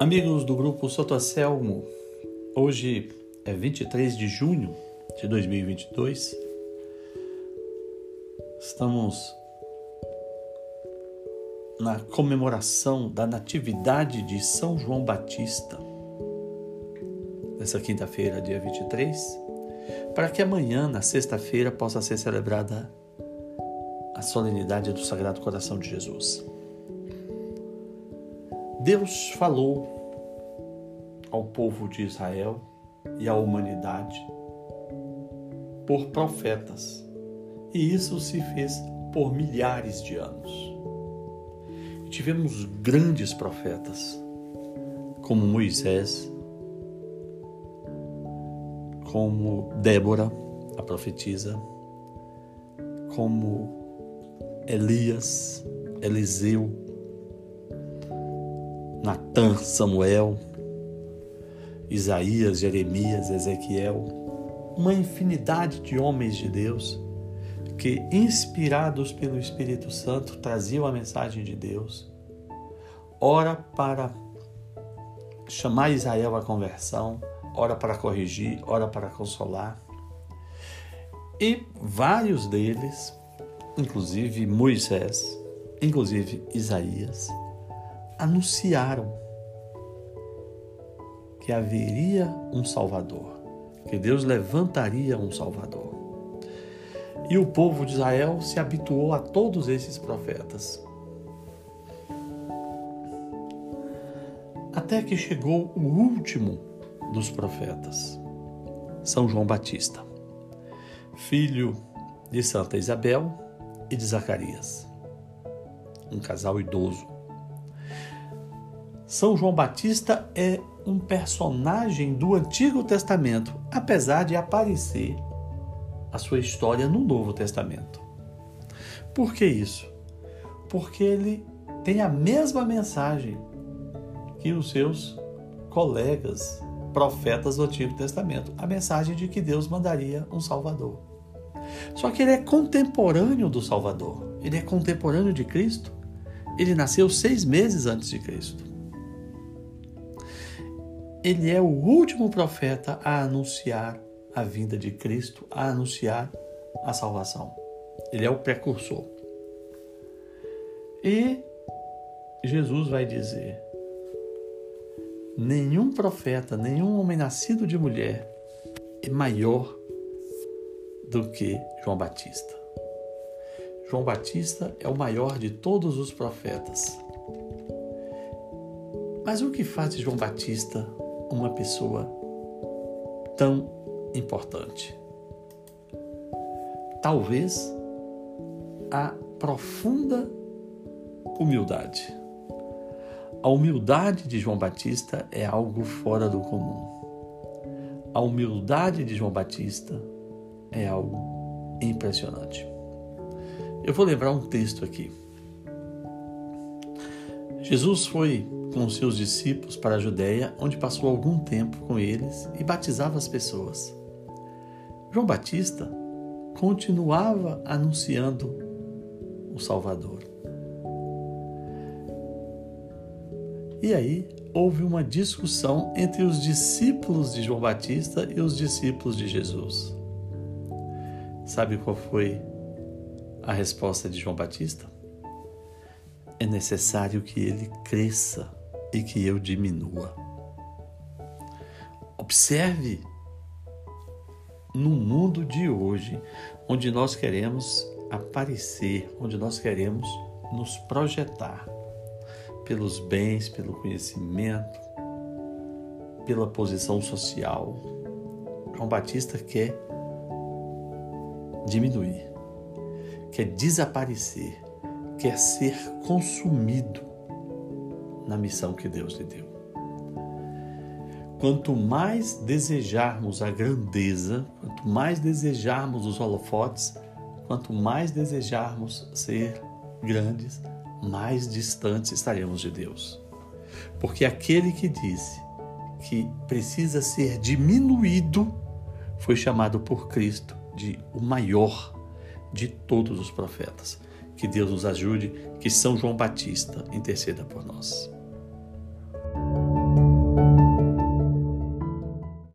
Amigos do grupo Sotocelmo, hoje é 23 de junho de 2022. Estamos na comemoração da Natividade de São João Batista, nessa quinta-feira, dia 23, para que amanhã, na sexta-feira, possa ser celebrada a solenidade do Sagrado Coração de Jesus. Deus falou ao povo de Israel e à humanidade por profetas, e isso se fez por milhares de anos. Tivemos grandes profetas, como Moisés, como Débora, a profetisa, como Elias, Eliseu, Natan, Samuel, Isaías, Jeremias, Ezequiel, uma infinidade de homens de Deus que, inspirados pelo Espírito Santo, traziam a mensagem de Deus, ora para chamar Israel à conversão, ora para corrigir, ora para consolar. E vários deles, inclusive Moisés, inclusive Isaías, anunciaram que haveria um Salvador, que Deus levantaria um Salvador. E o povo de Israel se habituou a todos esses profetas. Até que chegou o último dos profetas, São João Batista, filho de Santa Isabel e de Zacarias, um casal idoso são João Batista é um personagem do Antigo Testamento, apesar de aparecer a sua história no Novo Testamento. Por que isso? Porque ele tem a mesma mensagem que os seus colegas profetas do Antigo Testamento, a mensagem de que Deus mandaria um Salvador. Só que ele é contemporâneo do Salvador, ele é contemporâneo de Cristo. Ele nasceu seis meses antes de Cristo ele é o último profeta a anunciar a vinda de Cristo, a anunciar a salvação. Ele é o precursor. E Jesus vai dizer: nenhum profeta, nenhum homem nascido de mulher é maior do que João Batista. João Batista é o maior de todos os profetas. Mas o que faz de João Batista uma pessoa tão importante? Talvez a profunda humildade. A humildade de João Batista é algo fora do comum. A humildade de João Batista é algo impressionante. Eu vou lembrar um texto aqui. Jesus foi com seus discípulos para a Judéia, onde passou algum tempo com eles e batizava as pessoas. João Batista continuava anunciando o Salvador. E aí houve uma discussão entre os discípulos de João Batista e os discípulos de Jesus. Sabe qual foi a resposta de João Batista? É necessário que ele cresça e que eu diminua. Observe no mundo de hoje, onde nós queremos aparecer, onde nós queremos nos projetar pelos bens, pelo conhecimento, pela posição social. João Batista quer diminuir, quer desaparecer, quer ser consumido na missão que Deus lhe deu. Quanto mais desejarmos a grandeza, quanto mais desejarmos os holofotes, quanto mais desejarmos ser grandes, mais distantes estaremos de Deus. Porque aquele que disse que precisa ser diminuído foi chamado por Cristo de o maior de todos os profetas. Que Deus nos ajude, que São João Batista interceda por nós.